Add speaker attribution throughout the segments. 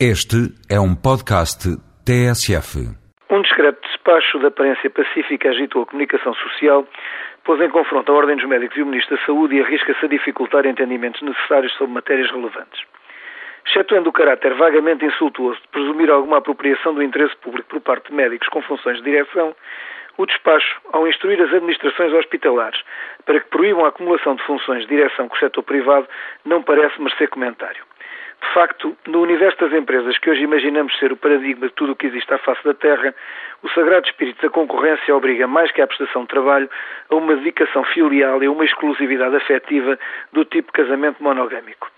Speaker 1: Este é um podcast TSF.
Speaker 2: Um discreto despacho de aparência pacífica agitou a comunicação social, pôs em confronto a Ordem dos Médicos e o Ministro da Saúde e arrisca-se a dificultar entendimentos necessários sobre matérias relevantes. Excetuando o caráter vagamente insultuoso de presumir alguma apropriação do interesse público por parte de médicos com funções de direção, o despacho, ao instruir as administrações hospitalares para que proíbam a acumulação de funções de direção com o setor privado, não parece merecer comentário. De facto, no universo das empresas que hoje imaginamos ser o paradigma de tudo o que existe à face da Terra, o sagrado espírito da concorrência obriga mais que a prestação de trabalho a uma dedicação filial e a uma exclusividade afetiva do tipo casamento monogâmico.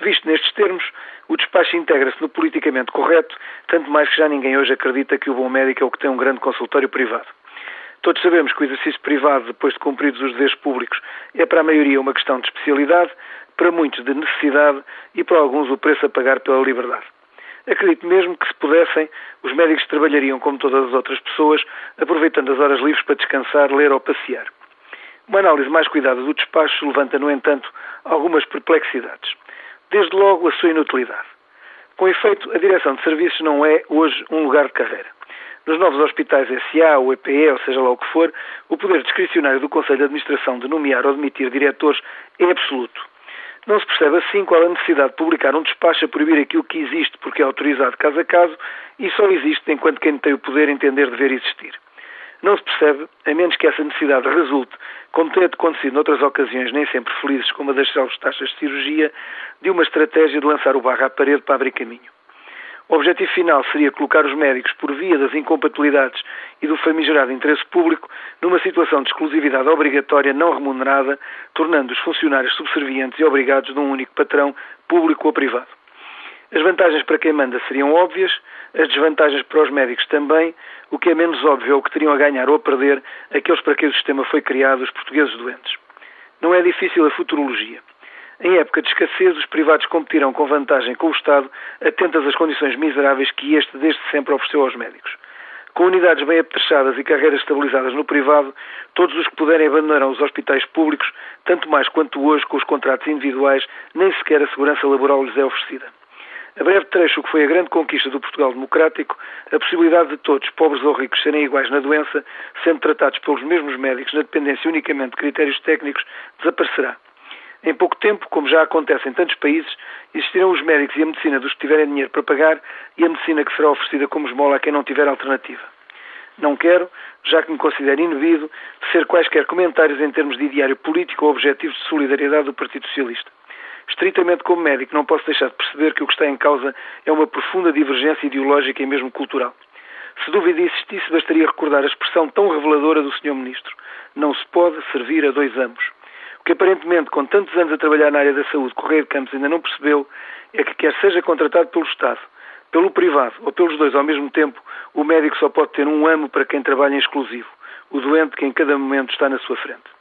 Speaker 2: Visto nestes termos, o despacho integra-se no politicamente correto, tanto mais que já ninguém hoje acredita que o bom médico é o que tem um grande consultório privado. Todos sabemos que o exercício privado, depois de cumpridos os deveres públicos, é para a maioria uma questão de especialidade, para muitos de necessidade e para alguns o preço a pagar pela liberdade. Acredito mesmo que, se pudessem, os médicos trabalhariam como todas as outras pessoas, aproveitando as horas livres para descansar, ler ou passear. Uma análise mais cuidada do despacho levanta, no entanto, algumas perplexidades. Desde logo, a sua inutilidade. Com efeito, a direção de serviços não é, hoje, um lugar de carreira. Nos novos hospitais SA, ou EPE, ou seja lá o que for, o poder discricionário do Conselho de Administração de nomear ou demitir diretores é absoluto. Não se percebe assim qual a necessidade de publicar um despacho a proibir aquilo que existe porque é autorizado caso a caso e só existe enquanto quem tem o poder entender dever existir. Não se percebe, a menos que essa necessidade resulte, como tem acontecido noutras ocasiões nem sempre felizes, como a das salvas taxas de cirurgia, de uma estratégia de lançar o barro à parede para abrir caminho. O objetivo final seria colocar os médicos, por via das incompatibilidades e do famigerado interesse público, numa situação de exclusividade obrigatória não remunerada, tornando os funcionários subservientes e obrigados de um único patrão, público ou privado. As vantagens para quem manda seriam óbvias, as desvantagens para os médicos também, o que é menos óbvio é o que teriam a ganhar ou a perder aqueles para quem o sistema foi criado, os portugueses doentes. Não é difícil a futurologia. Em época de escassez, os privados competirão com vantagem com o Estado, atentas às condições miseráveis que este desde sempre ofereceu aos médicos. Com unidades bem apetrechadas e carreiras estabilizadas no privado, todos os que puderem abandonarão os hospitais públicos, tanto mais quanto hoje com os contratos individuais, nem sequer a segurança laboral lhes é oferecida. A breve trecho que foi a grande conquista do Portugal democrático, a possibilidade de todos, pobres ou ricos, serem iguais na doença, sendo tratados pelos mesmos médicos na dependência unicamente de critérios técnicos, desaparecerá. Em pouco tempo, como já acontece em tantos países, existirão os médicos e a medicina dos que tiverem dinheiro para pagar e a medicina que será oferecida como esmola a quem não tiver alternativa. Não quero, já que me considero inibido, ser quaisquer comentários em termos de ideário político ou objetivos de solidariedade do Partido Socialista. Estritamente como médico, não posso deixar de perceber que o que está em causa é uma profunda divergência ideológica e mesmo cultural. Se dúvida existisse, bastaria recordar a expressão tão reveladora do Sr. Ministro: não se pode servir a dois ambos que aparentemente, com tantos anos a trabalhar na área da saúde, Correia de Campos ainda não percebeu é que, quer seja contratado pelo Estado, pelo privado ou pelos dois ao mesmo tempo, o médico só pode ter um amo para quem trabalha em exclusivo, o doente que em cada momento está na sua frente.